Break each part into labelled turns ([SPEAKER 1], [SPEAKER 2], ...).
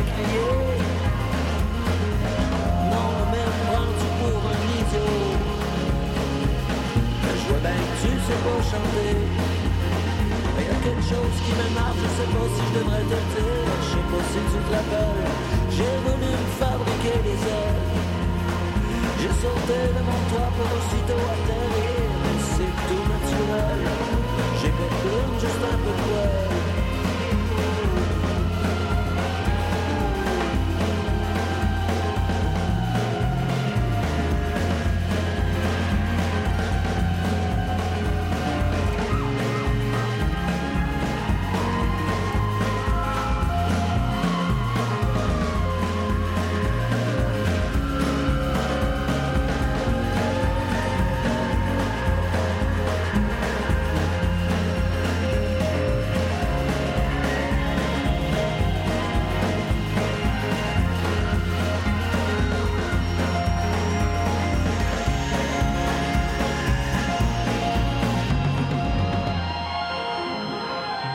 [SPEAKER 1] à crier. Non, même rendu pour un idiot. Je vois bien que tu sais pas chanter. Mais y a quelque chose qui m'énerve, je sais pas si je devrais te dire. Je sais pas si. J'ai voulu me fabriquer des ailes. J'ai sauté de mon toit pour aussitôt atterrir. Mais c'est tout naturel. J'ai pas de plume, juste un peu de poil.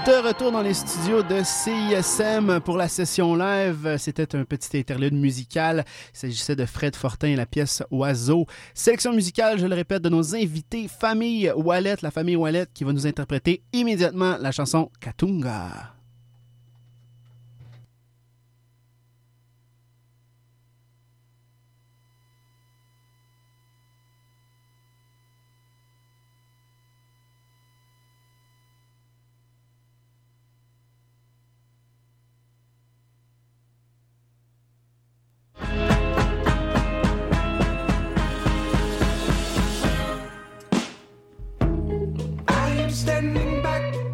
[SPEAKER 2] de retour dans les studios de CISM pour la session live. C'était un petit interlude musical. Il s'agissait de Fred Fortin et la pièce Oiseau. Sélection musicale, je le répète, de nos invités, famille Wallet, la famille Wallet qui va nous interpréter immédiatement la chanson Katunga. standing back.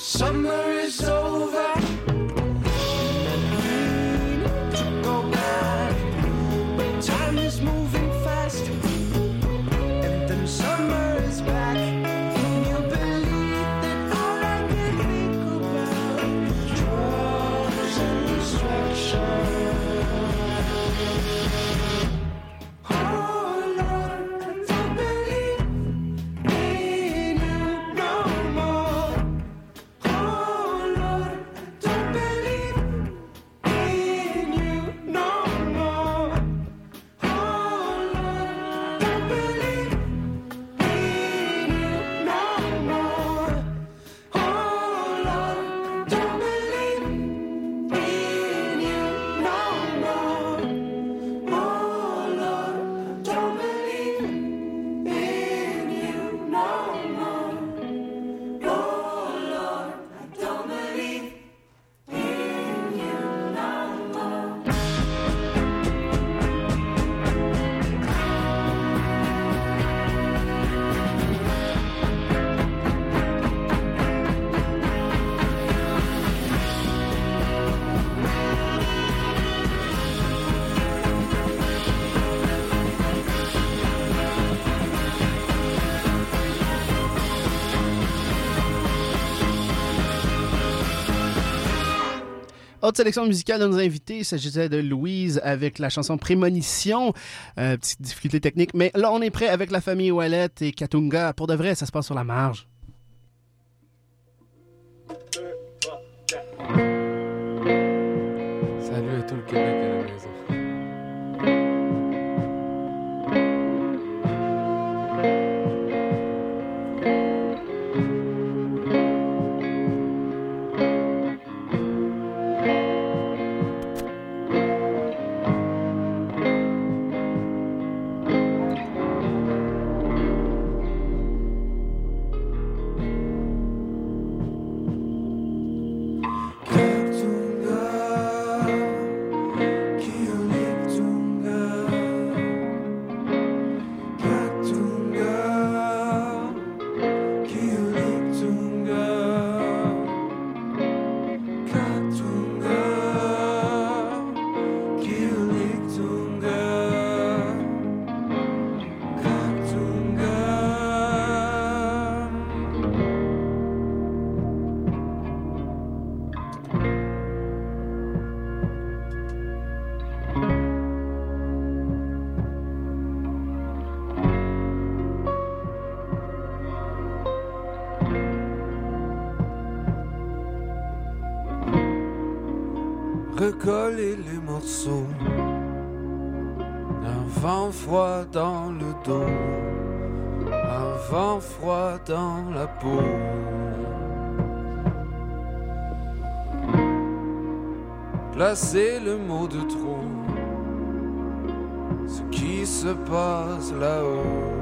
[SPEAKER 3] Autre sélection musicale de nos invités, il s'agissait de Louise avec la chanson Prémonition. Euh, petite difficulté technique, mais là on est prêt avec la famille Wallet et Katunga. Pour de vrai, ça se passe sur la marge.
[SPEAKER 4] Un vent froid dans le dos, un vent froid dans la peau. Placer le mot de trop, ce qui se passe là-haut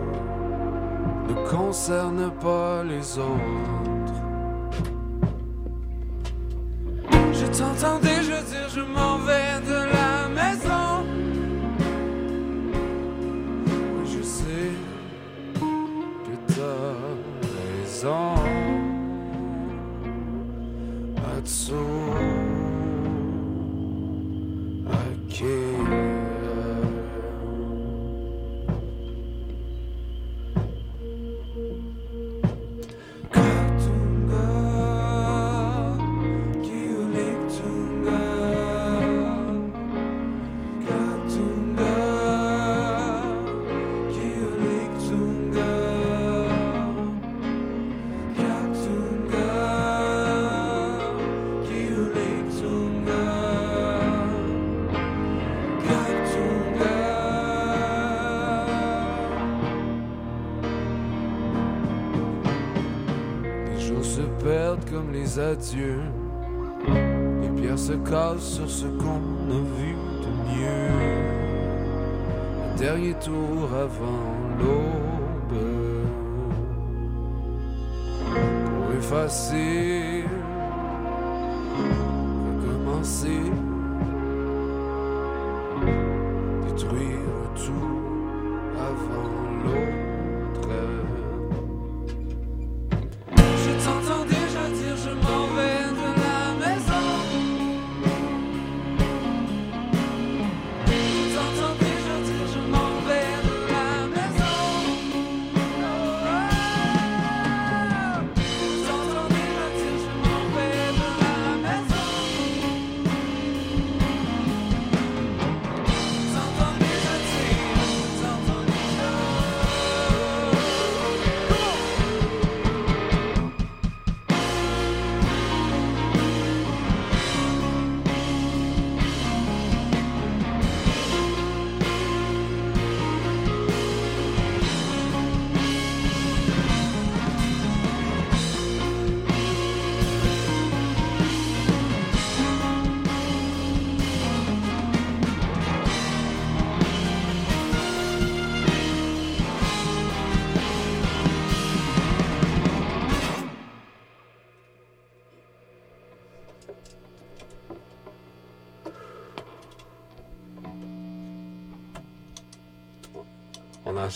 [SPEAKER 4] ne concerne pas les autres. Atsu, Katunga, Dieu. Les pierres se cassent sur ce qu'on a vu de mieux. Un dernier tour avant l'aube. Pour effacer, recommencer.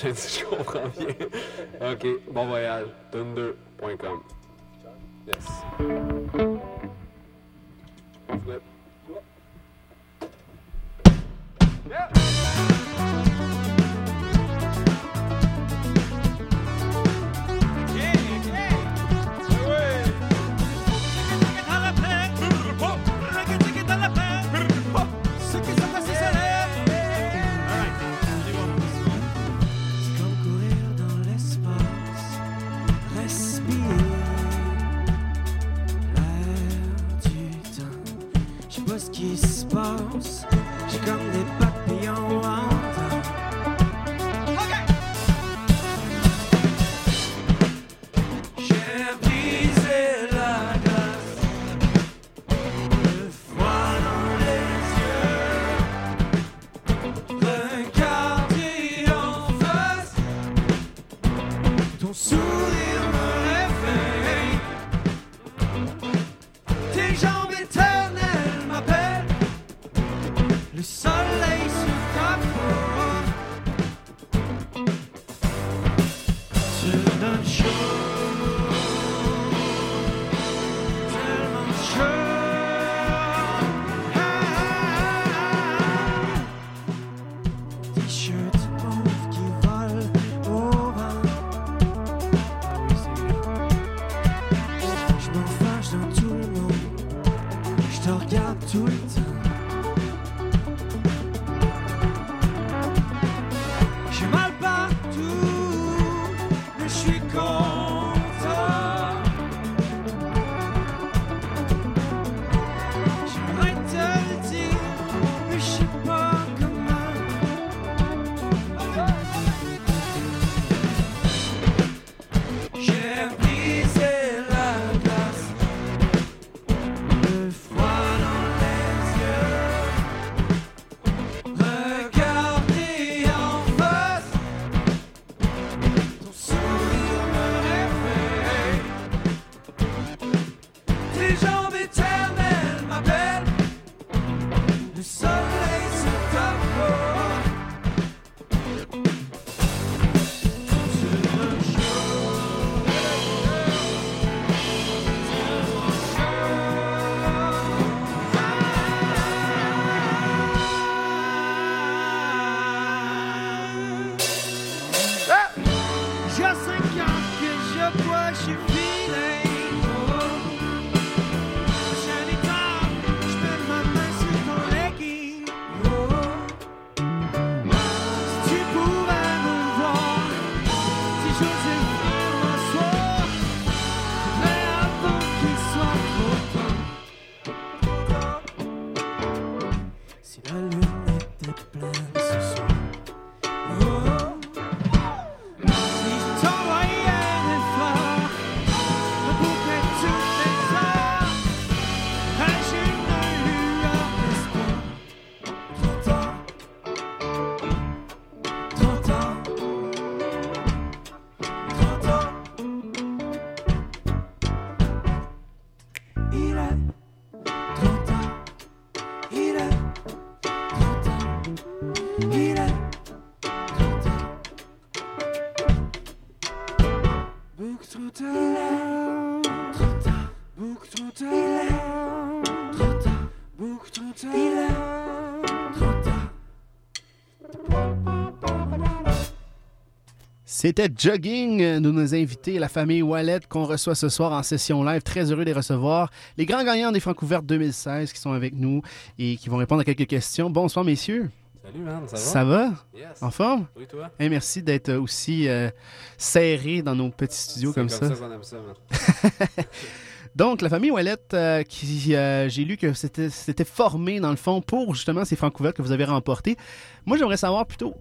[SPEAKER 5] prochain, si je comprends bien. OK, bon voyage. Thunder.com. Yes. Flip.
[SPEAKER 6] Yeah. qui se passe.
[SPEAKER 2] C'était Jogging euh, de nos invités, la famille Wallet qu'on reçoit ce soir en session live. Très heureux de les recevoir. Les grands gagnants des Francouvertes 2016 qui sont avec nous et qui vont répondre à quelques questions. Bonsoir, messieurs.
[SPEAKER 4] Salut, man, ça va?
[SPEAKER 2] Ça va?
[SPEAKER 4] Yes.
[SPEAKER 2] En forme?
[SPEAKER 4] Oui, toi?
[SPEAKER 2] Eh, merci d'être aussi euh, serrés dans nos petits studios comme, ça.
[SPEAKER 4] aime ça, man.
[SPEAKER 2] Donc, la famille Wallet, euh, qui euh, j'ai lu que c'était c'était formé dans le fond pour justement ces Francouvertes que vous avez remportées. Moi, j'aimerais savoir plutôt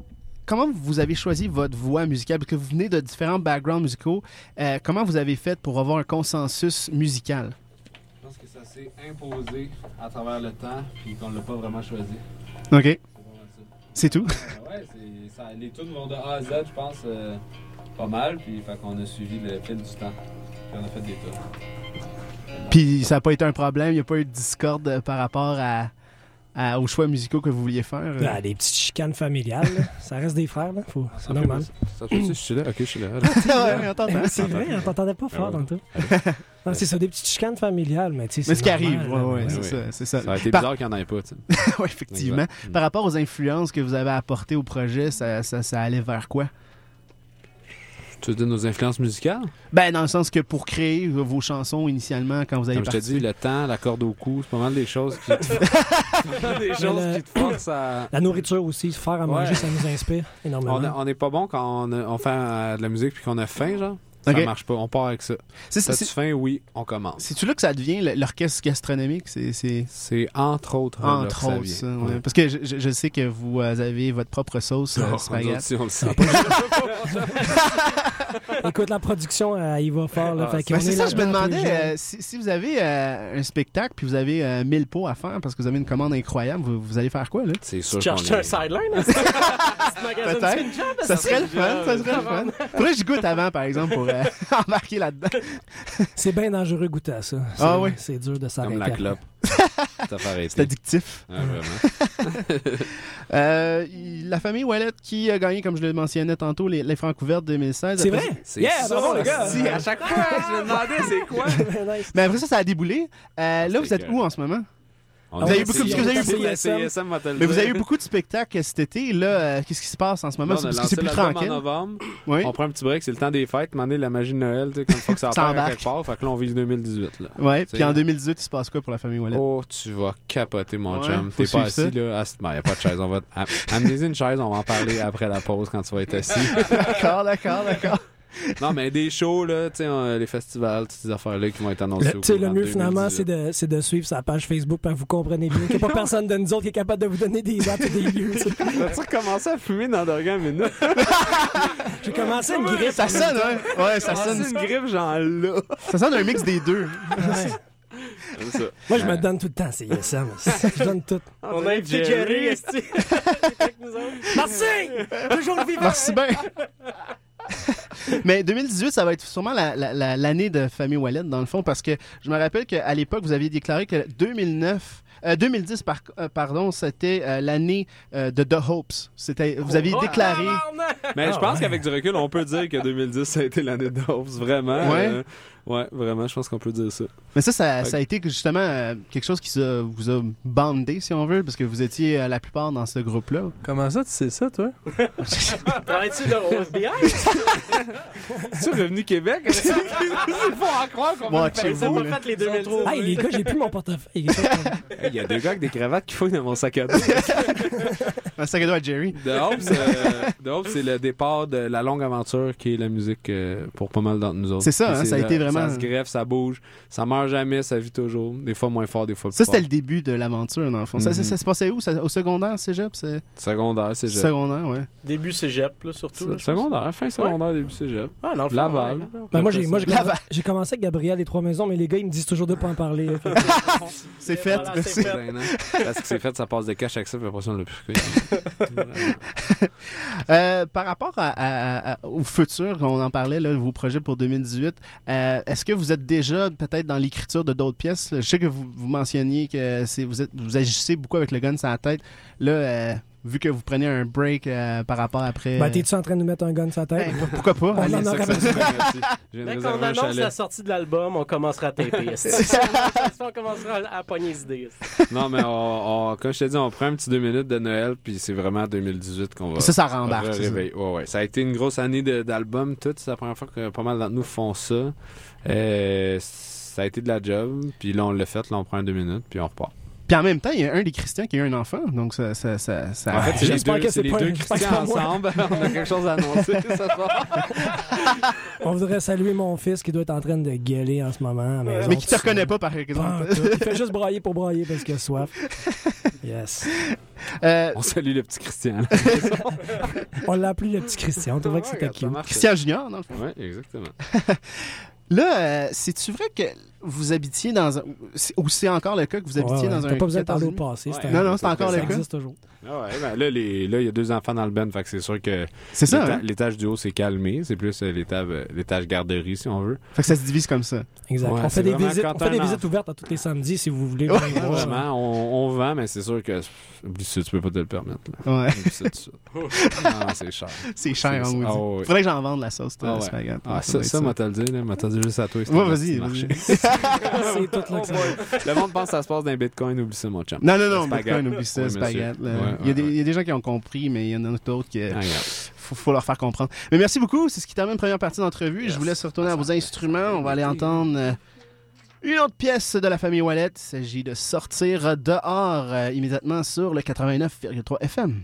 [SPEAKER 2] comment vous avez choisi votre voix musicale, parce que vous venez de différents backgrounds musicaux. Euh, comment vous avez fait pour avoir un consensus musical?
[SPEAKER 4] Je pense que ça s'est imposé à travers le temps, puis qu'on l'a pas vraiment choisi.
[SPEAKER 2] OK.
[SPEAKER 4] C'est
[SPEAKER 2] tout?
[SPEAKER 4] Euh, ouais, ça, les tunes vont de A à Z, je pense, euh, pas mal, puis fait qu'on a suivi le fil du temps. Puis on a fait des tunes.
[SPEAKER 2] Puis ça n'a pas été un problème, il n'y a pas eu de discorde par rapport à, à- aux choix musicaux que vous vouliez faire. euh?
[SPEAKER 7] Ah, des petites chicanes familiales, là. ça reste des frères, là. Faut- c'est normal.
[SPEAKER 4] Ça je suis là? Ok, je suis là.
[SPEAKER 2] ouais, on t'entend.
[SPEAKER 7] c'est vrai, on t'entendait pas fort
[SPEAKER 4] ouais.
[SPEAKER 7] dans tout. Non, c'est ça, des petites chicanes familiales, mais tu sais,
[SPEAKER 2] Mais ce qui arrive, ouais, ouais, c'est
[SPEAKER 4] oui.
[SPEAKER 2] ça, c'est ça.
[SPEAKER 4] Ça aurait été
[SPEAKER 2] Par-
[SPEAKER 4] bizarre qu'il n'y en ait pas, tu sais.
[SPEAKER 2] Ouais, effectivement.
[SPEAKER 4] Exact.
[SPEAKER 2] Par rapport aux influences que vous avez apportées au projet, ça, ça, ça allait vers quoi?
[SPEAKER 4] Tu veux dire nos influences musicales?
[SPEAKER 2] Ben, dans le sens que pour créer vos chansons initialement, quand vous avez
[SPEAKER 4] Comme je te dis, le temps, la corde au cou, c'est pas mal des choses qui des choses
[SPEAKER 7] le-
[SPEAKER 4] qui te forcent à.
[SPEAKER 7] La nourriture aussi, se faire à manger,
[SPEAKER 4] Ouais.
[SPEAKER 7] ça nous inspire énormément.
[SPEAKER 4] On n'est pas bon quand on, fait euh, de la musique puis qu'on a faim, genre. Ça
[SPEAKER 2] Ok.
[SPEAKER 4] marche pas. On part avec ça.
[SPEAKER 2] C'est- c'est-
[SPEAKER 4] faim? Oui, on commence.
[SPEAKER 2] C'est-tu là que ça devient l'orchestre gastronomique? C'est...
[SPEAKER 4] entre autres.
[SPEAKER 2] Entre autres,
[SPEAKER 4] vient.
[SPEAKER 2] ça, ouais.
[SPEAKER 4] Ouais.
[SPEAKER 2] Parce que je, sais que vous euh, avez votre propre sauce euh,
[SPEAKER 4] Oh,
[SPEAKER 2] spaghetti.
[SPEAKER 4] on le sait.
[SPEAKER 7] Écoute, la production, euh, il va fort. Là,
[SPEAKER 4] Ah,
[SPEAKER 7] fait
[SPEAKER 2] Ben, c'est
[SPEAKER 7] est
[SPEAKER 2] ça, je me demandais, euh, si, si vous avez euh, un spectacle puis vous avez euh, 1000 pots à faire parce que vous avez une commande incroyable, vous, vous allez faire quoi, là?
[SPEAKER 4] C'est sûr
[SPEAKER 8] Tu cherches un sideline? hein?
[SPEAKER 2] Peut-être. Ça serait le fun, ça serait le fun. Faudrait que je goûte avant, par exemple, pour euh, embarquer là-dedans.
[SPEAKER 7] C'est bien dangereux goûter à ça. C'est-
[SPEAKER 2] Ah oui?
[SPEAKER 7] C'est dur de s'arrêter.
[SPEAKER 4] Comme la clope.
[SPEAKER 2] C'est addictif.
[SPEAKER 4] Ouais, vraiment.
[SPEAKER 2] Euh, la famille Wallet qui a gagné, comme je le mentionnais tantôt, les, les Francouvertes 2016.
[SPEAKER 7] C'est vrai?
[SPEAKER 4] C'est
[SPEAKER 7] Yeah, bravo, les gars!
[SPEAKER 4] si, à chaque fois, je me demandais c'est quoi.
[SPEAKER 2] Mais après ça, ça a déboulé. Euh, là, vous êtes
[SPEAKER 4] que-
[SPEAKER 2] où en ce moment?
[SPEAKER 7] Vous avez eu beaucoup-
[SPEAKER 4] le
[SPEAKER 2] Mais vous avez eu beaucoup de spectacles cet été. Là, euh, qu'est-ce qui se passe en ce moment? C'est plus tranquille.
[SPEAKER 4] en novembre. On prend un petit break, c'est le temps des fêtes. Demander la magie de Noël, tu sais, comme il faut que ça part quelque part. Fait que là, on vise 2018. Là.
[SPEAKER 2] Ouais. Puis en 2018, il se passe quoi pour la famille Wallet?
[SPEAKER 4] Oh, tu vas capoter, mon chum. T'es pas assis, là. Il n'y a pas de chaise. On va... une chaise, on va en parler après la pause quand tu vas être assis.
[SPEAKER 2] D'accord, d'accord, d'accord.
[SPEAKER 4] non, mais des shows, là, tu sais, on- les festivals, toutes ces affaires-là qui vont être annoncées.
[SPEAKER 7] Le,
[SPEAKER 4] au
[SPEAKER 7] tu sais,
[SPEAKER 4] courant
[SPEAKER 7] le mieux, finalement,
[SPEAKER 4] 2018.
[SPEAKER 7] c'est de, c'est de suivre sa page Facebook pour que vous comprenez bien qu'il n'y a pas personne de nous autres qui est capable de vous donner des dates et des lieux. tu.
[SPEAKER 4] As-tu recommencé à fumer dans Dorgan Minute?
[SPEAKER 7] J'ai commencé une grippe.
[SPEAKER 2] Ça sonne, ouais. Ouais, ça sonne.
[SPEAKER 4] une grippe, genre là.
[SPEAKER 2] Ça sonne un mix des deux.
[SPEAKER 7] Ouais.
[SPEAKER 4] C'est ça.
[SPEAKER 7] Moi, je me donne tout le temps, c'est ISM. Je donne tout.
[SPEAKER 8] On a invité Jerry.
[SPEAKER 7] Merci! Toujours vivant!
[SPEAKER 2] Merci bien. Mais 2018, ça va être sûrement la- la- la- l'année de Famille Wallet, dans le fond, parce que je me rappelle qu'à l'époque, vous aviez déclaré que 2009, euh, 2010, par- euh, pardon, c'était euh, l'année euh, de The Hopes. C'était, vous aviez déclaré.
[SPEAKER 4] Mais je
[SPEAKER 7] Ah,
[SPEAKER 4] pense
[SPEAKER 7] ouais.
[SPEAKER 4] qu'avec du recul, on peut dire que 2010, ça a été l'année de hausse. Vraiment.
[SPEAKER 2] Ouais.
[SPEAKER 4] Ouais, vraiment, je pense qu'on peut dire ça.
[SPEAKER 2] Mais ça, ça, ça a été justement euh, quelque chose qui vous a bandé, si on veut, parce que vous étiez euh, la plupart dans ce groupe-là.
[SPEAKER 9] Comment ça, tu sais ça, toi?
[SPEAKER 8] Travailles-tu là au FBI?
[SPEAKER 4] Tu revenu Québec? Il faut en croire qu'on
[SPEAKER 2] Bon,
[SPEAKER 4] va
[SPEAKER 2] chez
[SPEAKER 8] Ça
[SPEAKER 2] vous,
[SPEAKER 8] fait les 2010.
[SPEAKER 7] Hey, les gars, j'ai plus mon portefeuille.
[SPEAKER 4] Il y a deux gars avec des cravates qui fouillent dans mon sac à dos.
[SPEAKER 2] Un sac à dos à Jerry.
[SPEAKER 4] C'est, euh, c'est le départ de la longue aventure qui est la musique euh, pour pas mal d'entre nous autres.
[SPEAKER 2] C'est ça, hein, ça a été vraiment-
[SPEAKER 4] Ça se greffe, ça bouge, ça meurt jamais, ça vit toujours. Des fois moins fort, des fois plus
[SPEAKER 2] Ça,
[SPEAKER 4] fort.
[SPEAKER 2] c'était le début de l'aventure, dans le fond. Ça, ça,
[SPEAKER 4] Mhm.
[SPEAKER 2] ça se passait où? Ça- au secondaire, cégep? C'est...
[SPEAKER 4] Secondaire, c'est
[SPEAKER 2] Secondaire, ouais.
[SPEAKER 8] Début cégep, là, surtout. là.
[SPEAKER 4] Secondaire, fin secondaire, début cégep.
[SPEAKER 8] Ah, fond,
[SPEAKER 4] Laval.
[SPEAKER 8] ouais.
[SPEAKER 7] Ben, moi, j'ai, commencé avec Gabriel les trois maisons, mais les gars, ils me disent toujours de pas en parler.
[SPEAKER 2] C'est fait,
[SPEAKER 8] Voilà,
[SPEAKER 2] merci.
[SPEAKER 8] c'est fait.
[SPEAKER 4] Gênant. Parce que c'est fait, ça passe des caches avec ça, puis après ça, on l'a plus.
[SPEAKER 2] Euh, par rapport à- à- à- au futur, on en parlait, là, vos projets pour 2018, euh, est-ce que vous êtes déjà peut-être dans l'écriture de d'autres pièces? Je sais que vous, vous mentionniez que vous, vous agissez beaucoup avec le gun sur la tête. Là, euh,
[SPEAKER 6] vu que vous prenez un break euh, par rapport après.
[SPEAKER 7] Ben, t'es-tu en train de nous mettre un gun sur la tête?
[SPEAKER 6] Hey, pourquoi pas?
[SPEAKER 7] On
[SPEAKER 6] Allez,
[SPEAKER 7] en
[SPEAKER 6] ça- ça-
[SPEAKER 8] Dès qu'on annonce
[SPEAKER 4] chalet.
[SPEAKER 8] la sortie de l'album, on commencera à taper. on commencera à, à pogner les idées.
[SPEAKER 4] Non, mais on, on- comme je t'ai dit, on prend un petit deux minutes de Noël, puis c'est vraiment 2018 qu'on va.
[SPEAKER 6] Ça, ça rembarque. c'est ça.
[SPEAKER 4] réveiller. Ouais, ouais. Ça a été une grosse année d'albums, tout. C'est la première fois que pas mal d'entre nous font ça. Euh, ça a été de la job, puis là, on l'a fait, là, on prend un deux minutes, puis on repart.
[SPEAKER 6] Puis en même temps, il y a un des Christians qui a eu un enfant, donc ça. ça, ça, ça-
[SPEAKER 4] En fait, c'est les
[SPEAKER 7] j'espère
[SPEAKER 4] deux,
[SPEAKER 7] que
[SPEAKER 4] c'est les
[SPEAKER 7] pas
[SPEAKER 4] deux
[SPEAKER 7] un- j'espère que
[SPEAKER 4] Christians
[SPEAKER 7] c'est pas moi.
[SPEAKER 4] ensemble. on a quelque chose à annoncer ce soir.
[SPEAKER 7] On voudrait saluer mon fils qui doit être en train de gueuler en ce moment. maison,
[SPEAKER 6] mais qui te reconnaît pas, par exemple.
[SPEAKER 7] Il fait juste brailler pour brailler parce qu'il a soif. Yes.
[SPEAKER 6] Euh,
[SPEAKER 4] On salue le petit Christian.
[SPEAKER 7] On l'a appelé le petit Christian. On trouvait que c'était cute.
[SPEAKER 6] Christian Junior, dans le fond.
[SPEAKER 4] Ouais, exactement.
[SPEAKER 6] Là, euh, c'est-tu vrai que vous habitiez dans un. c'est- Ou c'est encore le cas que vous habitiez
[SPEAKER 7] Ouais,
[SPEAKER 6] dans un.
[SPEAKER 7] T'as pas besoin de
[SPEAKER 6] 14
[SPEAKER 7] parler au passé.
[SPEAKER 4] Ouais.
[SPEAKER 6] Non, non, c'est encore
[SPEAKER 7] ça
[SPEAKER 6] le cas.
[SPEAKER 7] existe toujours.
[SPEAKER 4] Ah ouais, ben là, il y a deux enfants dans le ben, fait que c'est sûr que
[SPEAKER 6] C'est ça, hein?
[SPEAKER 4] l'étage du haut s'est calmé. C'est plus euh, l'étage, euh, l'étage garderie, si on veut.
[SPEAKER 6] Fait que ça se divise comme ça.
[SPEAKER 7] Exact.
[SPEAKER 4] Ouais,
[SPEAKER 7] on fait des visites, on fait des visites ouvertes à tous les samedis si vous voulez.
[SPEAKER 4] Vraiment, on, on vend, mais c'est sûr que. Oublie ça, tu peux pas te le permettre. Là.
[SPEAKER 6] Ouais.
[SPEAKER 4] Oublie ça, ça. C'est cher.
[SPEAKER 6] C'est cher,
[SPEAKER 4] C'est-
[SPEAKER 6] on
[SPEAKER 4] Ah,
[SPEAKER 6] dit. Faudrait que j'en vende la sauce, toi,
[SPEAKER 4] Ah. Ah,
[SPEAKER 6] Ça
[SPEAKER 4] ça, ça, le dire, là. Le dire juste à toi.
[SPEAKER 6] Ouais, vas-y, vas-y.
[SPEAKER 4] marché.
[SPEAKER 7] C'est tout là que ça va.
[SPEAKER 4] Le monde pense que ça se passe dans les bitcoins, oublie ça, mon chum.
[SPEAKER 6] Non, non, non. Bitcoin, oublie ça,
[SPEAKER 4] Oui. Ouais,
[SPEAKER 6] il, y a des,
[SPEAKER 4] ouais,
[SPEAKER 6] il y a des gens qui ont compris, mais il y en a d'autres qui.
[SPEAKER 4] Ah,
[SPEAKER 6] faut leur faire comprendre. Mais merci beaucoup. C'est ce qui termine la première partie d'entrevue. Je vous laisse retourner à vos instruments. On va aller entendre euh, une autre pièce de la famille Wallet. Il s'agit de sortir dehors euh, immédiatement sur le 89,3 FM.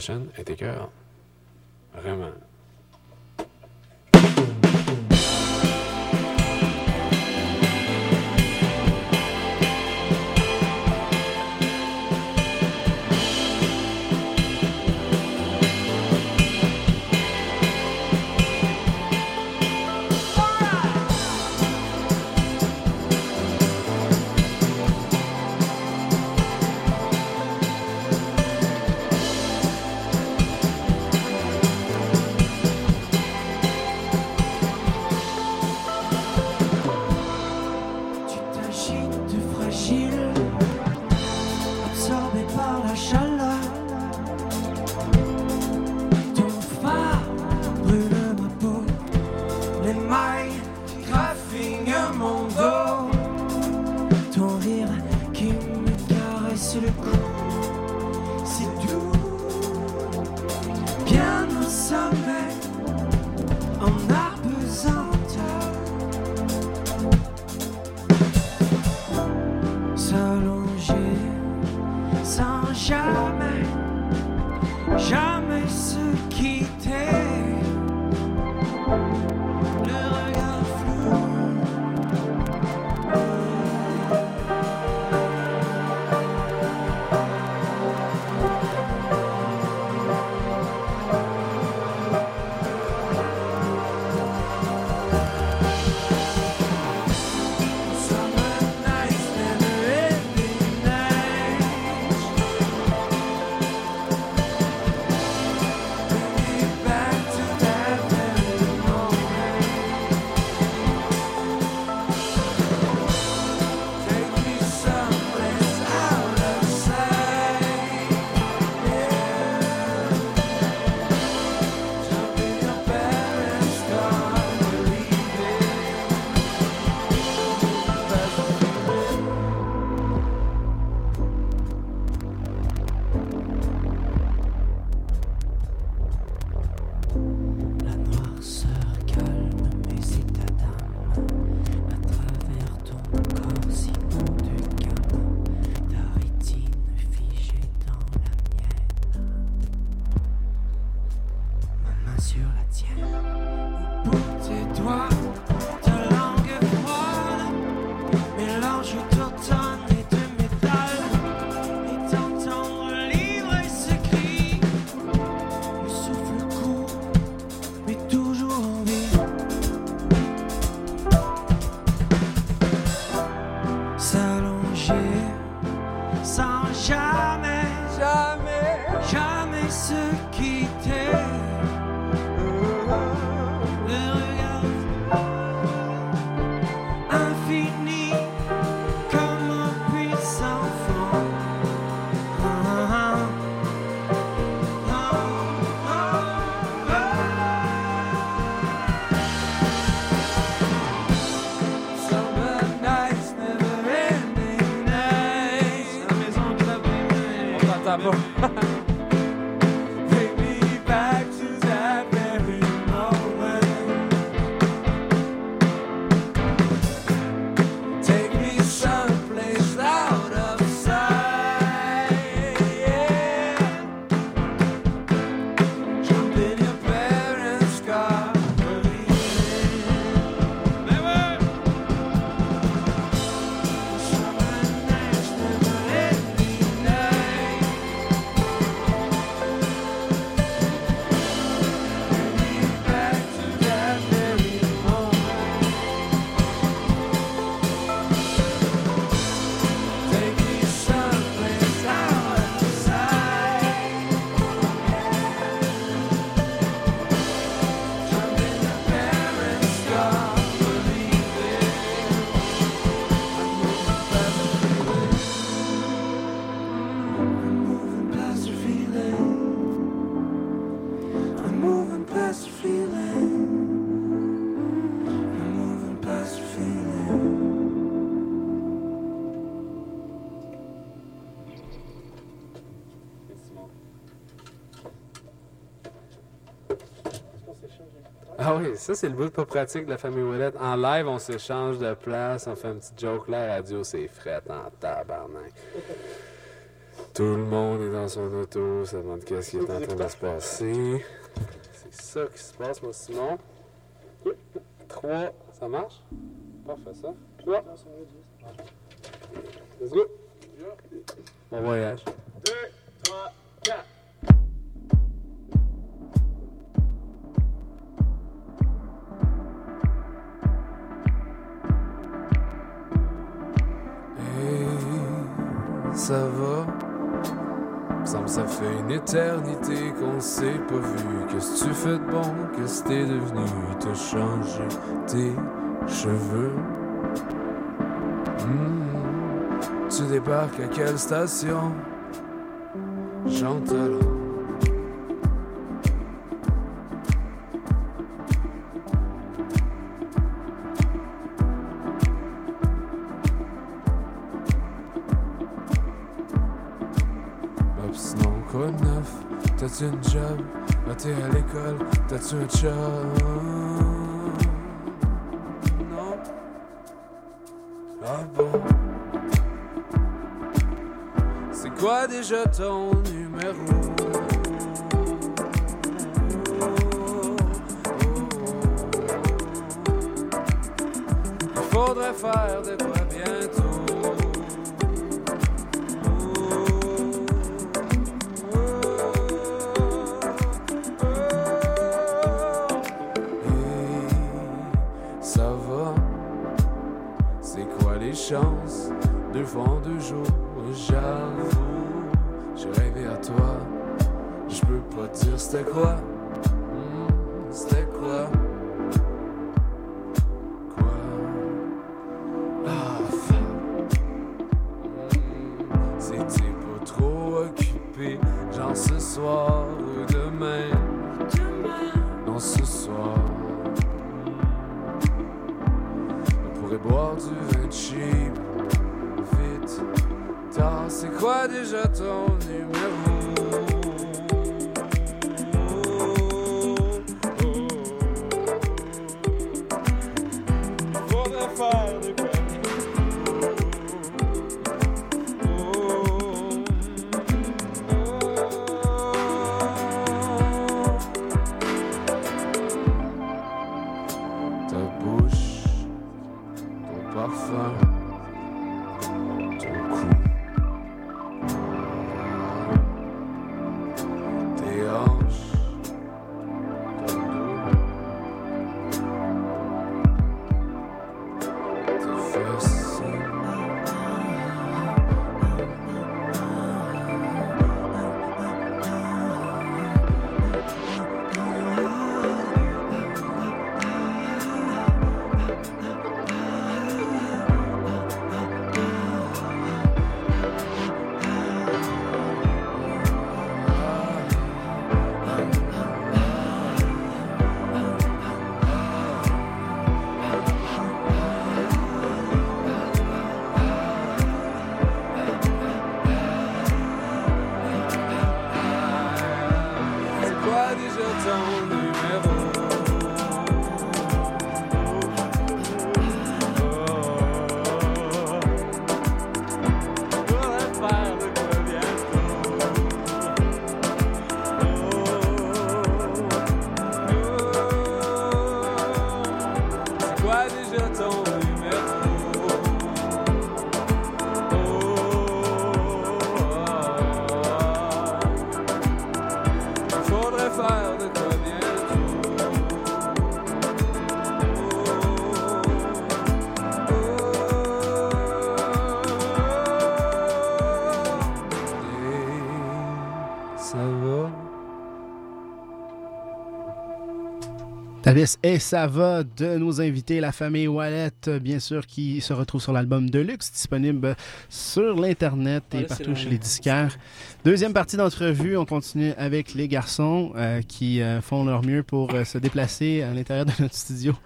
[SPEAKER 6] Prochaine est
[SPEAKER 10] oui, ça c'est le bout pas pratique de la famille Ouellette. En live, on s'échange de place, on fait un petit joke la radio c'est fret en tabarnak. Tout le monde est dans son auto, ça demande qu'est-ce qui est en train de se passer. C'est ça qui se passe, moi Simon. 3, ça marche? Parfait ça. 3. Let's go. Bon voyage. 2, 3,
[SPEAKER 4] ça va? Semble ça fait une éternité qu'on s'est pas vu. Qu'est-ce que tu fais de bon? Qu'est-ce que t'es devenu? T'as changé tes cheveux? Hmm. Tu débarques à quelle station? Chante alors. T'as-tu une job? T'es à l'école? T'as-tu un chum? Non? Ah bon? C'est quoi déjà ton numéro? Faudrait faire de quoi Fois en deux jours, j'avoue. J'ai rêvé à toi. Je peux pas dire c'était quoi.
[SPEAKER 2] La pièce Et ça va de nos invités, la famille Wallet, bien sûr, qui se retrouve sur l'album Deluxe, disponible sur l'Internet et
[SPEAKER 11] c'est
[SPEAKER 2] partout chez les disquaires. Deuxième partie d'entrevue, on continue avec les garçons euh, qui euh, font leur mieux pour euh, se déplacer à l'intérieur de notre studio.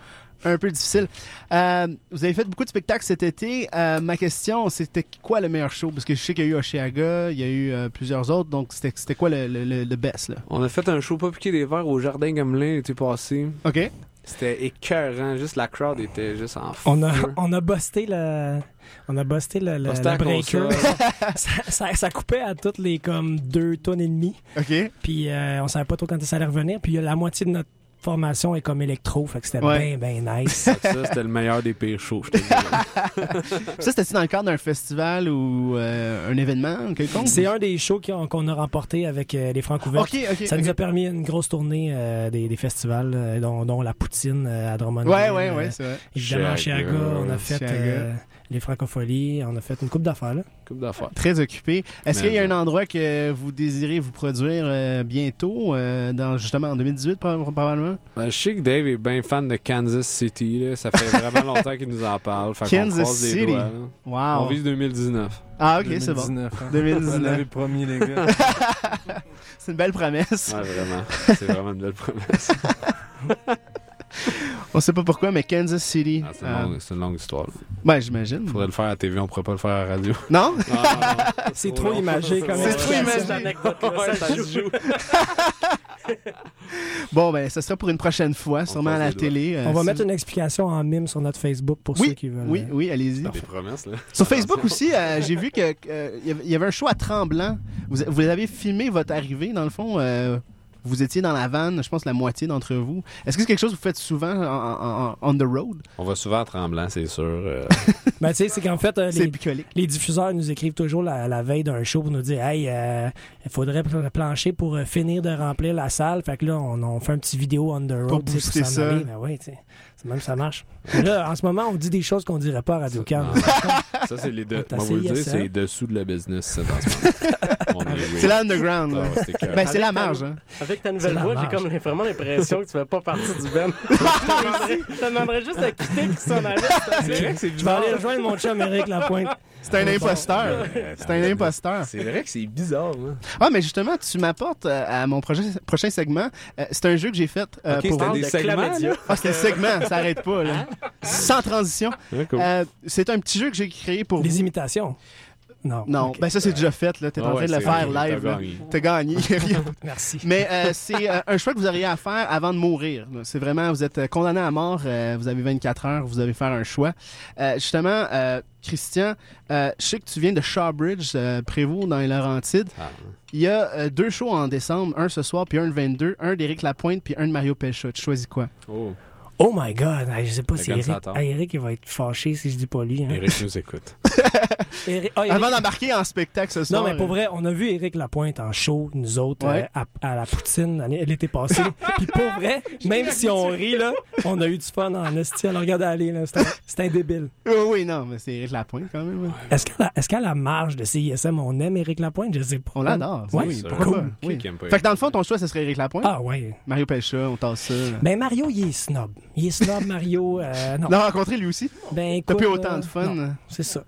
[SPEAKER 2] Un peu difficile. Euh, vous avez fait beaucoup de spectacles cet été. Euh, ma question, c'était quoi le meilleur show? Parce que je sais qu'il y a eu Oshéaga, il y a eu euh, plusieurs autres, donc c'était quoi le, le, le- le best? Là?
[SPEAKER 10] On a fait un show pas piqué des verres au Jardin Gamelin l'été passé.
[SPEAKER 2] OK.
[SPEAKER 4] C'était écœurant. Juste la crowd était juste en feu.
[SPEAKER 7] On a, on a busté le. On a busté le, le, breaker. ça- ça coupait à toutes les comme deux tonnes et demie.
[SPEAKER 2] OK.
[SPEAKER 7] Puis euh, on savait pas trop quand ça allait revenir. Puis la moitié de notre formation est comme électro. Fait que c'était
[SPEAKER 2] Ouais.
[SPEAKER 7] bien, bien nice.
[SPEAKER 4] Ça, c'était le meilleur des pires shows, je te dis.
[SPEAKER 2] Ça, c'était dans le cadre d'un festival ou euh, un événement quelconque?
[SPEAKER 7] C'est un des shows qu'on a remporté avec euh, les Francs ouverts.
[SPEAKER 2] OK, OK.
[SPEAKER 7] Ça nous a permis une grosse tournée euh, des, des festivals, euh, dont, dont la Poutine euh, à Drummondville.
[SPEAKER 2] Ouais, ouais, ouais, c'est vrai.
[SPEAKER 7] Évidemment,
[SPEAKER 4] Chiaga,
[SPEAKER 7] on a fait les Francopholies, on a fait une coupe d'affaires. là.
[SPEAKER 4] Coupe d'affaires.
[SPEAKER 2] Très occupé. Est-ce qu'il y a un endroit que vous désirez vous produire euh, bientôt, euh, dans, justement en 2018 proba- probablement?
[SPEAKER 4] Ben, je sais que Dave est bien fan de Kansas City. Là. Ça fait vraiment longtemps qu'il nous en parle. Fait
[SPEAKER 2] Kansas
[SPEAKER 4] les
[SPEAKER 2] City.
[SPEAKER 4] doigts, là. On
[SPEAKER 2] Wow.
[SPEAKER 4] vise 2019.
[SPEAKER 2] Ah, ok, c'est bon.
[SPEAKER 9] 2019, hein.
[SPEAKER 2] 2019.
[SPEAKER 9] Vous l'avez promis, les gars.
[SPEAKER 2] C'est une belle promesse.
[SPEAKER 4] Ouais, vraiment. C'est vraiment une belle promesse.
[SPEAKER 2] On sait pas pourquoi, mais Kansas City.
[SPEAKER 4] Ah, c'est, une
[SPEAKER 2] euh,
[SPEAKER 4] longue, c'est une longue histoire. là.
[SPEAKER 2] ben, j'imagine.
[SPEAKER 4] Faudrait le faire à la TV, on pourrait pas le faire à la radio.
[SPEAKER 2] Non?
[SPEAKER 7] C'est trop imagé comme
[SPEAKER 2] C'est trop imagé. Bon, ben, ça sera pour une prochaine fois, sûrement à la télé. euh,
[SPEAKER 7] On va
[SPEAKER 2] si
[SPEAKER 7] mettre
[SPEAKER 2] vous-
[SPEAKER 7] une explication en mime sur notre Facebook pour
[SPEAKER 2] Oui,
[SPEAKER 7] ceux qui veulent.
[SPEAKER 2] Oui, oui, allez-y.
[SPEAKER 4] Des promesses, là.
[SPEAKER 2] Sur Facebook aussi, euh, j'ai vu que euh, il y avait- il y avait un show à Tremblant. Vous, vous avez filmé votre arrivée, dans le fond. Vous étiez dans la vanne, je pense la moitié d'entre vous. Est-ce que c'est quelque chose que vous faites souvent en, en- en- on the road?
[SPEAKER 4] On va souvent à Tremblant, c'est sûr. euh,
[SPEAKER 7] Ben, tu sais, c'est qu'en fait, euh, les, diffuseurs nous écrivent toujours la, la veille d'un show pour nous dire Hey, euh, il faudrait pl- plancher pour euh, finir de remplir la salle. Fait que là, on, on fait un petit vidéo on the road
[SPEAKER 2] Pour booster ça.
[SPEAKER 7] Ben oui, tu sais, c'est même ça marche. Là, en ce moment, on dit des choses qu'on dirait pas à Radio Can.
[SPEAKER 4] Ça, c'est les deux. On va vous le dire, c'est les dessous de la business,
[SPEAKER 2] C'est l'underground.
[SPEAKER 4] Ah c'était.
[SPEAKER 2] Ben, c'est la marge. Hein.
[SPEAKER 8] Avec ta nouvelle voix, j'ai comme vraiment l'impression que tu fais pas partie du band. je te demanderais- juste de quitter puis s'en aller.
[SPEAKER 4] C'est vrai que c'est
[SPEAKER 7] Je vais aller rejoindre mon chum Eric Lapointe.
[SPEAKER 2] C'est un imposteur. C'est un imposteur.
[SPEAKER 4] C'est vrai que c'est bizarre, hein.
[SPEAKER 2] Ah, mais justement, tu m'apportes euh, à mon prochain, prochain segment. Euh, c'est un jeu que j'ai fait euh, pour.
[SPEAKER 9] c'était
[SPEAKER 8] Parle
[SPEAKER 9] des
[SPEAKER 8] de
[SPEAKER 9] segments.
[SPEAKER 2] Ah, c'est un segment, ça arrête pas, là. Sans transition.
[SPEAKER 4] Ouais, cool.
[SPEAKER 2] Euh, c'est un petit jeu que j'ai créé pour
[SPEAKER 7] Les
[SPEAKER 2] vous.
[SPEAKER 7] imitations. Non.
[SPEAKER 2] Non, ben ça, c'est déjà fait, là. T'es
[SPEAKER 4] Ah
[SPEAKER 2] en train
[SPEAKER 4] ouais,
[SPEAKER 2] de le faire
[SPEAKER 4] vrai,
[SPEAKER 2] live.
[SPEAKER 4] t'as gagné.
[SPEAKER 2] T'as gagné.
[SPEAKER 7] Merci.
[SPEAKER 2] Mais euh, c'est euh, un choix que vous auriez à faire avant de mourir. C'est vraiment, vous êtes condamné à mort, euh, vous avez 24 heures, vous devez faire un choix. Euh, justement, euh, Christian, euh, je sais que tu viens de Shawbridge, euh, Prévost, dans les Laurentides.
[SPEAKER 4] Ah,
[SPEAKER 2] Il y a euh, deux shows en décembre, un ce soir, puis un le 22, un d'Éric Lapointe, puis un de Mario Pelcha. Tu choisis quoi?
[SPEAKER 4] Oh,
[SPEAKER 7] Oh my God. Je sais pas si Eric. Ah, Eric il va être fâché si je dis pas lui. hein.
[SPEAKER 4] Eric nous écoute.
[SPEAKER 7] Eric- ah, Eric-
[SPEAKER 2] Avant d'embarquer en spectacle ce soir.
[SPEAKER 7] Non, mais pour vrai, on a vu Éric Lapointe en show, nous autres,
[SPEAKER 2] Ouais.
[SPEAKER 7] euh, à, à la Poutine l'été passé. Puis pour vrai, même si on rit, là, on a eu du fun en esti à le regarder aller. là. C'était débile.
[SPEAKER 2] Oui, oui, non, mais c'est Éric Lapointe quand même.
[SPEAKER 7] Est-ce qu'à la, la marge de CISM, on aime Éric Lapointe? Je sais pas.
[SPEAKER 2] On l'adore.
[SPEAKER 7] Ouais,
[SPEAKER 2] oui,
[SPEAKER 4] c'est
[SPEAKER 2] pourquoi
[SPEAKER 4] cool.
[SPEAKER 2] Oui. Fait que dans le fond, ton choix, ce serait Éric Lapointe?
[SPEAKER 7] Ah ouais.
[SPEAKER 2] Mario Pelcha, on tasse ça.
[SPEAKER 7] Ben Mario, il est snob. Il est snob, Mario. euh, non.
[SPEAKER 2] L'a rencontré lui aussi?
[SPEAKER 7] Ben
[SPEAKER 2] T'as plus autant
[SPEAKER 7] euh,
[SPEAKER 2] de fun?
[SPEAKER 7] c'est ça.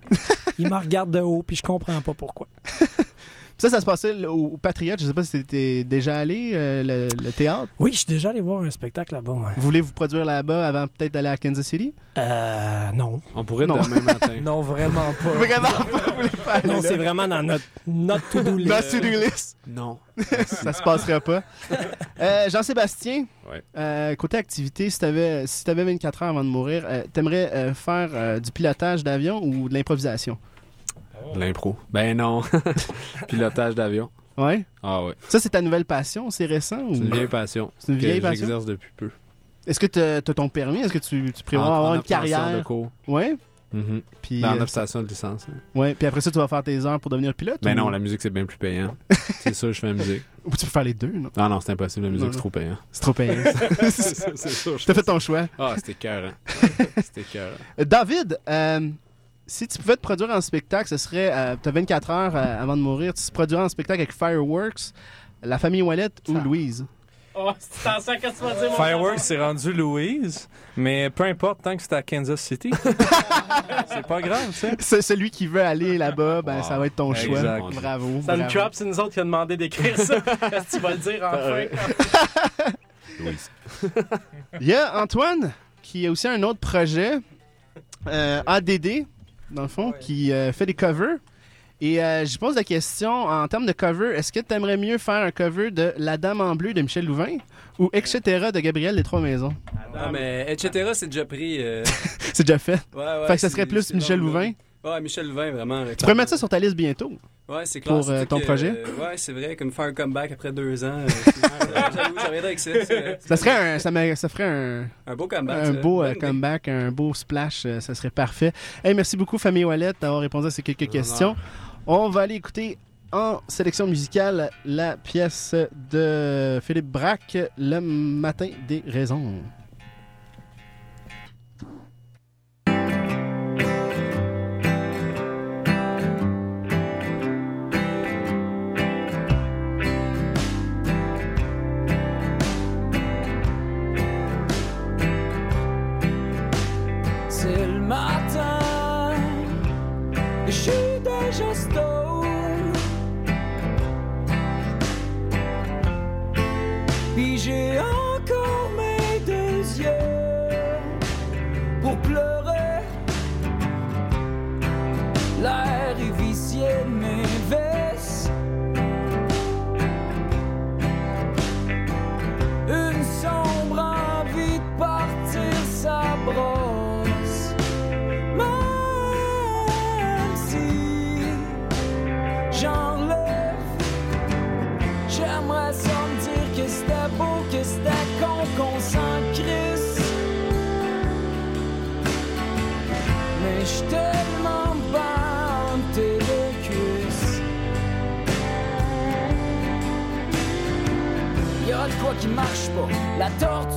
[SPEAKER 7] Il me regarde de haut, puis je comprends pas pourquoi.
[SPEAKER 2] Ça, ça se passait au au Patriote. Je sais pas si t'étais déjà allé, euh, le, le théâtre.
[SPEAKER 7] Oui, je suis déjà allé voir un spectacle là-bas. ouais.
[SPEAKER 2] Vous voulez vous produire là-bas avant peut-être d'aller à Kansas City?
[SPEAKER 7] Euh, non.
[SPEAKER 4] On pourrait
[SPEAKER 2] Non.
[SPEAKER 4] demain matin.
[SPEAKER 9] Non, vraiment pas.
[SPEAKER 2] Vraiment pas, vous voulez pas aller
[SPEAKER 7] Non, c'est vraiment dans notre, notre to-do list.
[SPEAKER 2] Dans ce to-do list.
[SPEAKER 4] Non.
[SPEAKER 2] Ça se passera pas. Euh, Jean-Sébastien,
[SPEAKER 4] Ouais.
[SPEAKER 2] euh, côté activité, si t'avais si t'avais 24 heures avant de mourir, euh, t'aimerais euh, faire euh, du pilotage d'avion ou de l'improvisation?
[SPEAKER 4] L'impro. Ben non. Pilotage d'avion.
[SPEAKER 2] Ouais?
[SPEAKER 4] Ah ouais.
[SPEAKER 2] Ça, c'est ta nouvelle passion? C'est récent? Ou...
[SPEAKER 4] C'est une vieille passion.
[SPEAKER 2] C'est une vieille
[SPEAKER 4] que
[SPEAKER 2] passion?
[SPEAKER 4] j'exerce depuis peu.
[SPEAKER 2] Est-ce que t'as as ton permis? Est-ce que tu, tu prévois
[SPEAKER 4] En-
[SPEAKER 2] avoir
[SPEAKER 4] en
[SPEAKER 2] une carrière?
[SPEAKER 4] de cours.
[SPEAKER 2] Ouais.
[SPEAKER 4] Mhm.
[SPEAKER 2] Puis,
[SPEAKER 4] Ben, en
[SPEAKER 2] euh,
[SPEAKER 4] obtention de licence. hein.
[SPEAKER 2] ouais. Puis après ça, tu vas faire tes heures pour devenir pilote?
[SPEAKER 4] Ben
[SPEAKER 2] ou...
[SPEAKER 4] non, la musique, c'est bien plus payant. c'est ça, je fais la musique.
[SPEAKER 2] Ou tu peux faire les deux, non?
[SPEAKER 4] Non, non, c'est impossible. La musique, c'est trop payant.
[SPEAKER 2] C'est trop payant.
[SPEAKER 4] c'est ça.
[SPEAKER 2] T'as fait ton choix.
[SPEAKER 4] Ah, c'était écœurant. c'était écœurant.
[SPEAKER 2] Euh, David, euh, si tu pouvais te produire en spectacle, ce serait. Euh, T'as 24 heures euh, avant de mourir. Tu te produirais en spectacle avec Fireworks, la famille Ouellette ou Louise?
[SPEAKER 8] Oh, c'est en ça, que tu vas dire, mon
[SPEAKER 9] Fireworks, c'est rendu Louise, mais peu importe, tant que c'est à Kansas City. c'est pas grave, tu sais.
[SPEAKER 2] C'est celui qui veut aller là-bas, ben
[SPEAKER 4] Wow.
[SPEAKER 2] ça va être ton choix. Bravo.
[SPEAKER 8] Ça
[SPEAKER 2] bravo.
[SPEAKER 8] drop, c'est nous autres qui a demandé d'écrire ça. Est-ce que tu vas le dire enfin?
[SPEAKER 4] Louise.
[SPEAKER 2] Il y a Antoine qui a aussi un autre projet, euh, ADD, dans le fond, qui euh, fait des covers. Et euh, je pose la question en termes de cover, est-ce que tu aimerais mieux faire un cover de La Dame en bleu de Michel Louvain ou Etc. de Gabriel des Trois Maisons?
[SPEAKER 12] Non, mais etc., c'est déjà pris. euh,
[SPEAKER 2] C'est déjà fait.
[SPEAKER 12] Ouais, ouais.
[SPEAKER 2] fait que ça serait plus Michel. Louvain.
[SPEAKER 12] Ouais, Michel Louvain, vraiment.
[SPEAKER 2] Tu pourrais mettre ça sur ta liste bientôt.
[SPEAKER 12] Ouais, c'est clair.
[SPEAKER 2] pour, euh, ton
[SPEAKER 12] que,
[SPEAKER 2] projet?
[SPEAKER 12] euh, ouais, c'est vrai, comme faire un comeback après deux ans. euh, c'est- J'avoue, ça viendrait avec ça.
[SPEAKER 2] Ça serait un, ça, ça ferait un,
[SPEAKER 12] Un beau comeback.
[SPEAKER 2] un
[SPEAKER 12] ça.
[SPEAKER 2] beau euh, comeback, un beau splash, euh, ça serait parfait. Hey, merci beaucoup, Famille Wallet, d'avoir répondu à ces quelques questions. On va aller écouter en sélection musicale la pièce de Philippe Braque, Le matin des raisons.
[SPEAKER 1] Je suis déjà tortue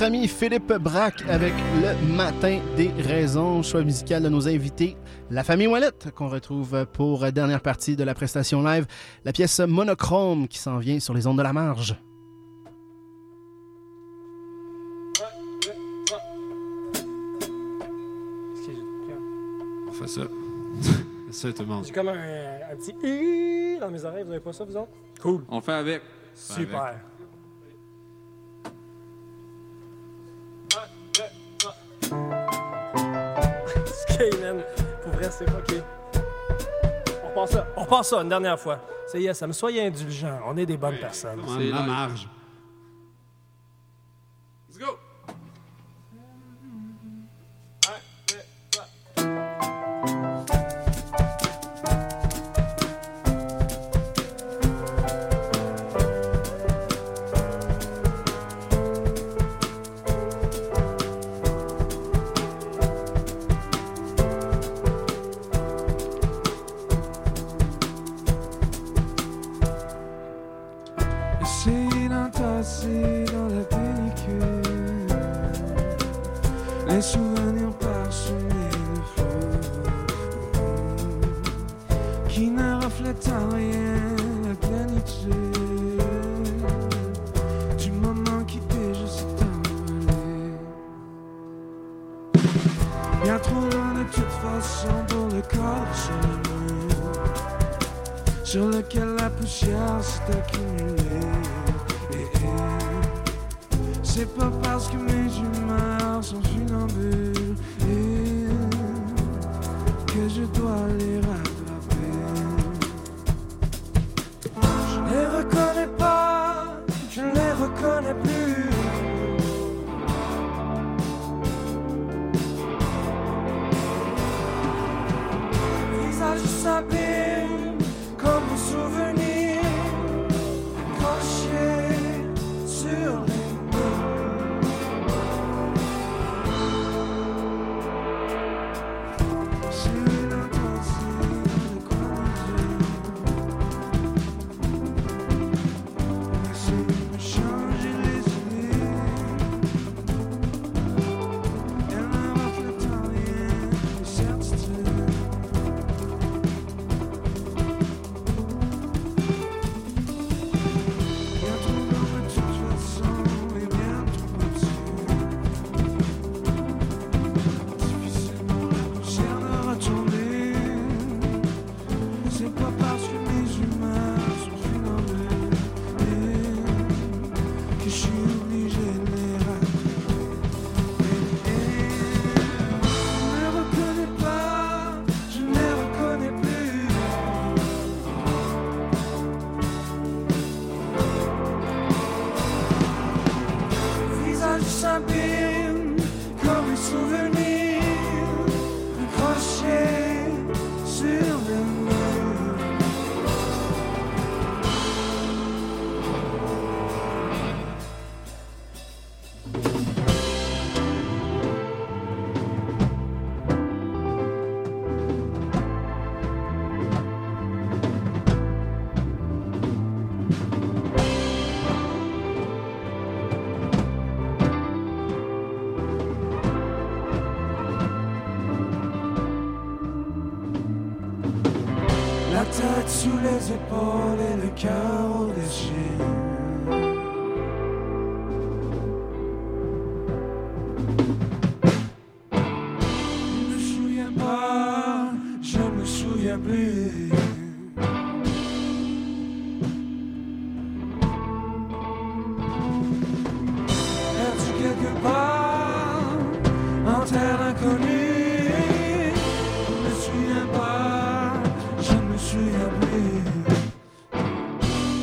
[SPEAKER 2] Notre ami Philippe Braque avec le matin des raisons, choix musical de nos invités, la famille Ouellette, qu'on retrouve pour dernière partie de la prestation live, la pièce monochrome qui s'en vient sur les ondes de la marge.
[SPEAKER 4] On fait ça. C'est ça, tout le monde.
[SPEAKER 7] J'ai comme un, un petit hi dans mes oreilles, vous avez pas ça, vous autres? Cool.
[SPEAKER 4] On fait avec.
[SPEAKER 7] Super. Man. Pour vrai, c'est ok. On repasse ça. On repasse ça une dernière fois. C'est yes, ça me soyez indulgents. On est des bonnes personnes.
[SPEAKER 4] C'est la marge.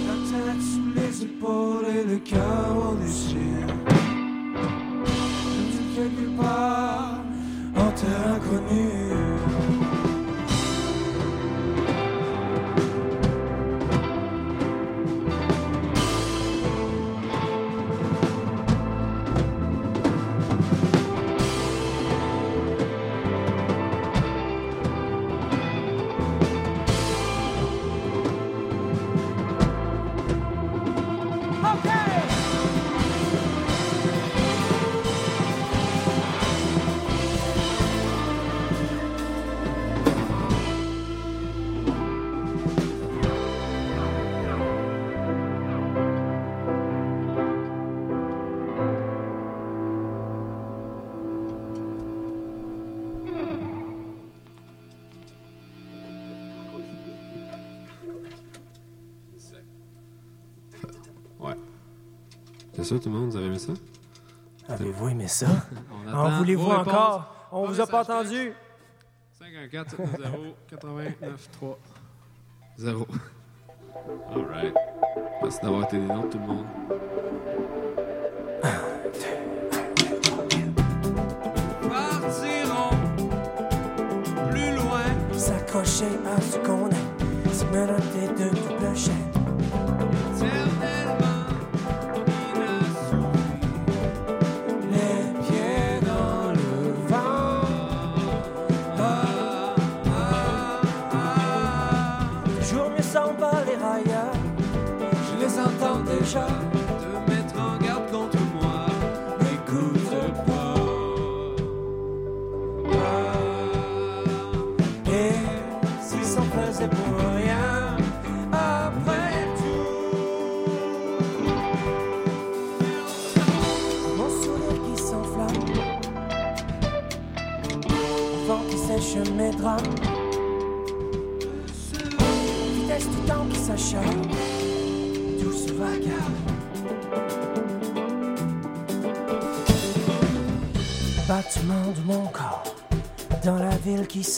[SPEAKER 6] La tête sous les épaules et le cœur en échine. Je me dis quelque part en terre inconnue.
[SPEAKER 7] ça, tout le monde? Vous avez aimé ça?
[SPEAKER 4] Avez-vous aimé ça?
[SPEAKER 7] on,
[SPEAKER 4] attend on
[SPEAKER 7] voulait vous
[SPEAKER 4] encore? On vous a pas entendu?
[SPEAKER 7] 514 0 89 3 0. All right. Merci d'avoir été des noms, tout le monde. Partirons plus loin.
[SPEAKER 4] S'accrocher à ce qu'on a, de tout le
[SPEAKER 6] chien.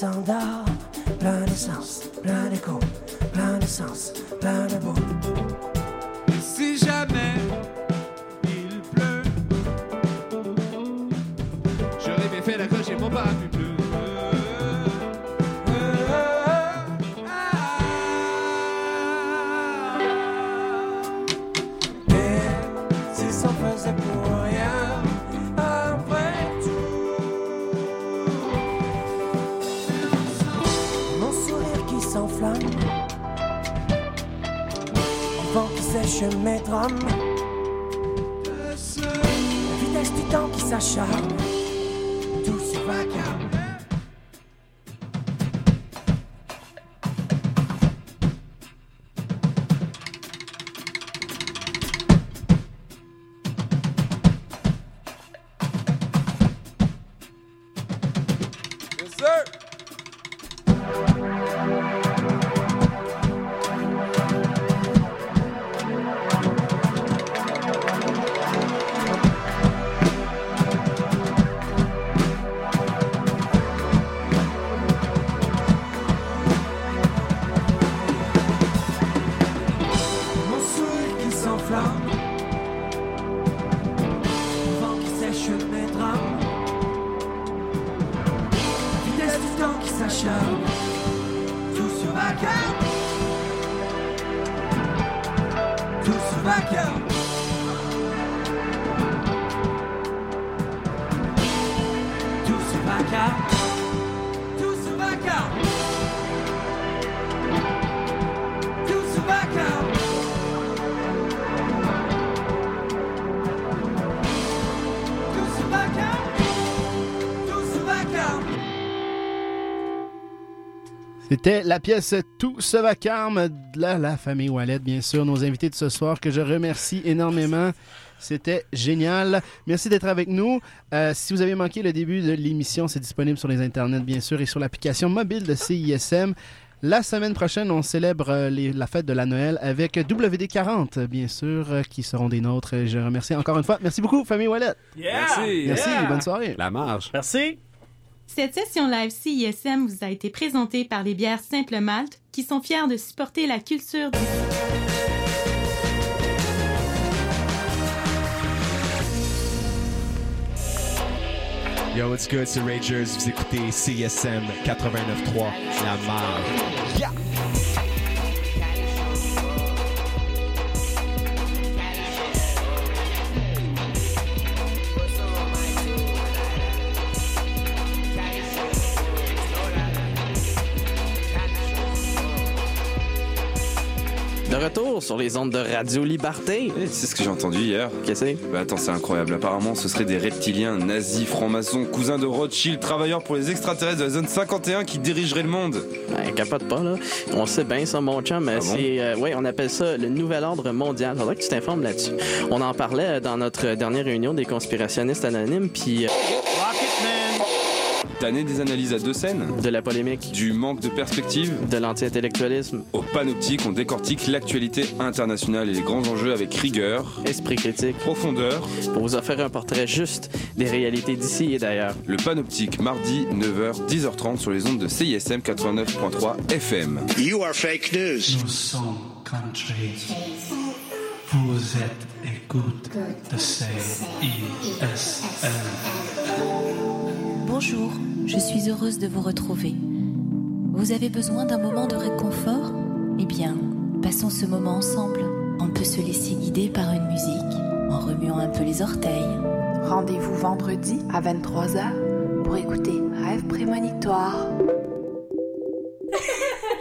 [SPEAKER 6] Ville qui qui
[SPEAKER 2] C'était la pièce Tout se vacarme de la, la famille Wallet, bien sûr, nos invités de ce soir que je remercie énormément. C'était génial. Merci d'être avec nous. Euh, si vous avez manqué le début de l'émission, c'est disponible sur les internets, bien sûr, et sur l'application mobile de CISM. La semaine prochaine, on célèbre euh, les- la fête de la Noël avec WD40, bien sûr, euh, qui seront des nôtres. Je remercie encore une fois. Merci beaucoup, famille Wallet.
[SPEAKER 4] Merci.
[SPEAKER 2] Merci, bonne soirée.
[SPEAKER 4] La marge.
[SPEAKER 8] Merci.
[SPEAKER 13] Cette session live CISM vous a été présentée par les bières Simple Malte, qui sont fiers de supporter la culture du
[SPEAKER 14] Yo, what's good, c'est Ragers. Vous écoutez CSM 89.3, la marge.
[SPEAKER 12] De retour sur les ondes de Radio Liberté.
[SPEAKER 15] Eh, C'est ce que j'ai entendu hier.
[SPEAKER 12] Qu'est-ce que c'est?
[SPEAKER 15] Bah attends, c'est incroyable. Apparemment, ce seraient des reptiliens, nazis, francs-maçons, cousins de Rothschild, travailleurs pour les extraterrestres de la zone 51 qui dirigeraient le monde.
[SPEAKER 12] Ben, capote pas, là. On sait bien, ça, mon chum. mais
[SPEAKER 15] Ah bon?
[SPEAKER 12] c'est, euh, ouais, on appelle ça le nouvel ordre mondial. Faudrait que tu t'informes là-dessus. On en parlait euh, dans notre dernière réunion des conspirationnistes anonymes, puis euh,
[SPEAKER 15] Tanné des analyses à deux scènes,
[SPEAKER 12] de la polémique,
[SPEAKER 15] du manque de perspective,
[SPEAKER 12] de l'anti-intellectualisme,
[SPEAKER 15] au panoptique, on décortique l'actualité internationale et les grands enjeux avec rigueur,
[SPEAKER 12] esprit critique,
[SPEAKER 15] profondeur.
[SPEAKER 12] pour vous offrir un portrait juste des réalités d'ici et d'ailleurs.
[SPEAKER 15] Le panoptique, mardi, 9h, 10h30 sur les ondes de CISM 89.3 FM.
[SPEAKER 16] You are fake news.
[SPEAKER 6] Nous sommes country. Vous êtes écoute de CISM.
[SPEAKER 3] Bonjour, je suis heureuse de vous retrouver. Vous avez besoin d'un moment de réconfort? Eh bien, passons ce moment ensemble. On peut se laisser guider par une musique en remuant un peu les orteils.
[SPEAKER 17] Rendez-vous vendredi à 23h pour écouter Rêve prémonitoire.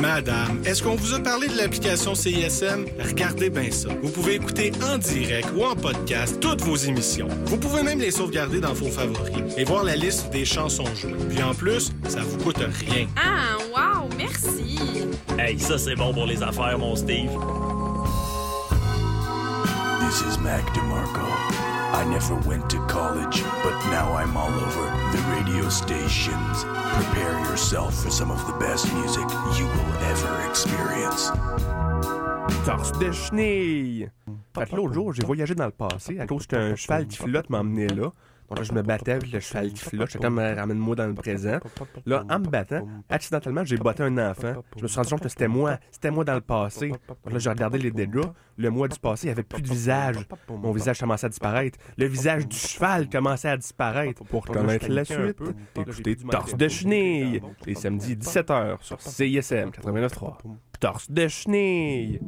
[SPEAKER 16] Madame, est-ce qu'on vous a parlé de l'application CISM? Regardez bien ça. Vous pouvez écouter en direct ou en podcast toutes vos émissions. Vous pouvez même les sauvegarder dans vos favoris et voir la liste des chansons jouées. Puis en plus, ça vous coûte rien.
[SPEAKER 18] Ah, wow, merci.
[SPEAKER 19] Hey, ça c'est bon pour les affaires, mon Steve.
[SPEAKER 20] This is Mac DeMarco. I never went to college, but now I'm all over the radio stations. Prepare yourself for some of the best music you will ever experience.
[SPEAKER 21] Torse de chenille! Fait l'autre jour, j'ai voyagé dans le passé à cause qu'un cheval qui flotte m'emmenait là. Je me battais avec le cheval qui flotte. J'étais comme, euh, ramène-moi dans le présent. Là, en me battant, accidentellement, j'ai battu un enfant. Je me suis rendu compte que c'était moi. C'était moi dans le passé. Donc là, j'ai regardé les dégâts. Le mois du passé, il n'y avait plus de visage. Mon visage commençait à disparaître. Le visage du cheval commençait à disparaître. Pour connaître la suite, écoutez Torse de chenille. Les samedis 17h sur CISM 89.3. Torse de chenille.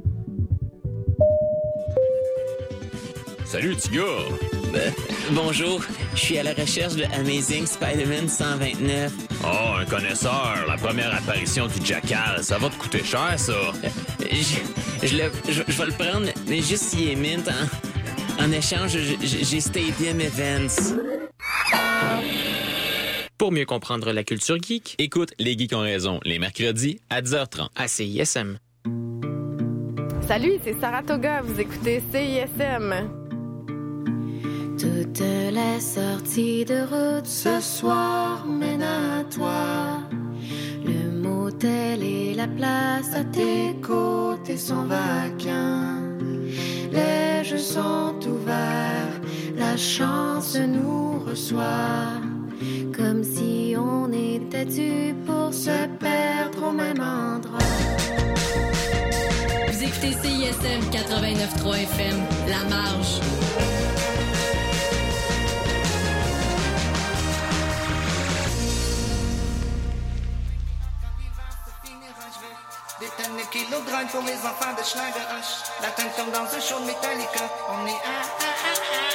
[SPEAKER 22] Salut, petit gars!
[SPEAKER 23] Euh, bonjour, je suis à la recherche de Amazing Spider-Man 129.
[SPEAKER 22] Oh, un connaisseur, la première apparition du Jackal, ça va te coûter cher, ça.
[SPEAKER 23] Je, je, le- je- je vais le prendre, mais juste s'il est mint. En, en échange, j'ai Stadium Events.
[SPEAKER 22] Pour mieux comprendre la culture geek, écoute Les Geeks ont raison, les mercredis à 10h30 à CISM.
[SPEAKER 24] Salut, c'est Saratoga, vous écoutez CISM.
[SPEAKER 3] Toute la sortie de route ce soir mène à toi. Le motel et la place à tes côtés sont vacants. Les jeux sont ouverts, la chance nous reçoit. Comme si on était dû pour se perdre au même endroit.
[SPEAKER 25] Vous écoutez CISM 89.3 FM, La Marge.
[SPEAKER 26] Des tonnes de kilos grind pour les enfants de Schneider Hush. La tonne comme dans un show de Metallica. On est ah ah ah ah ah.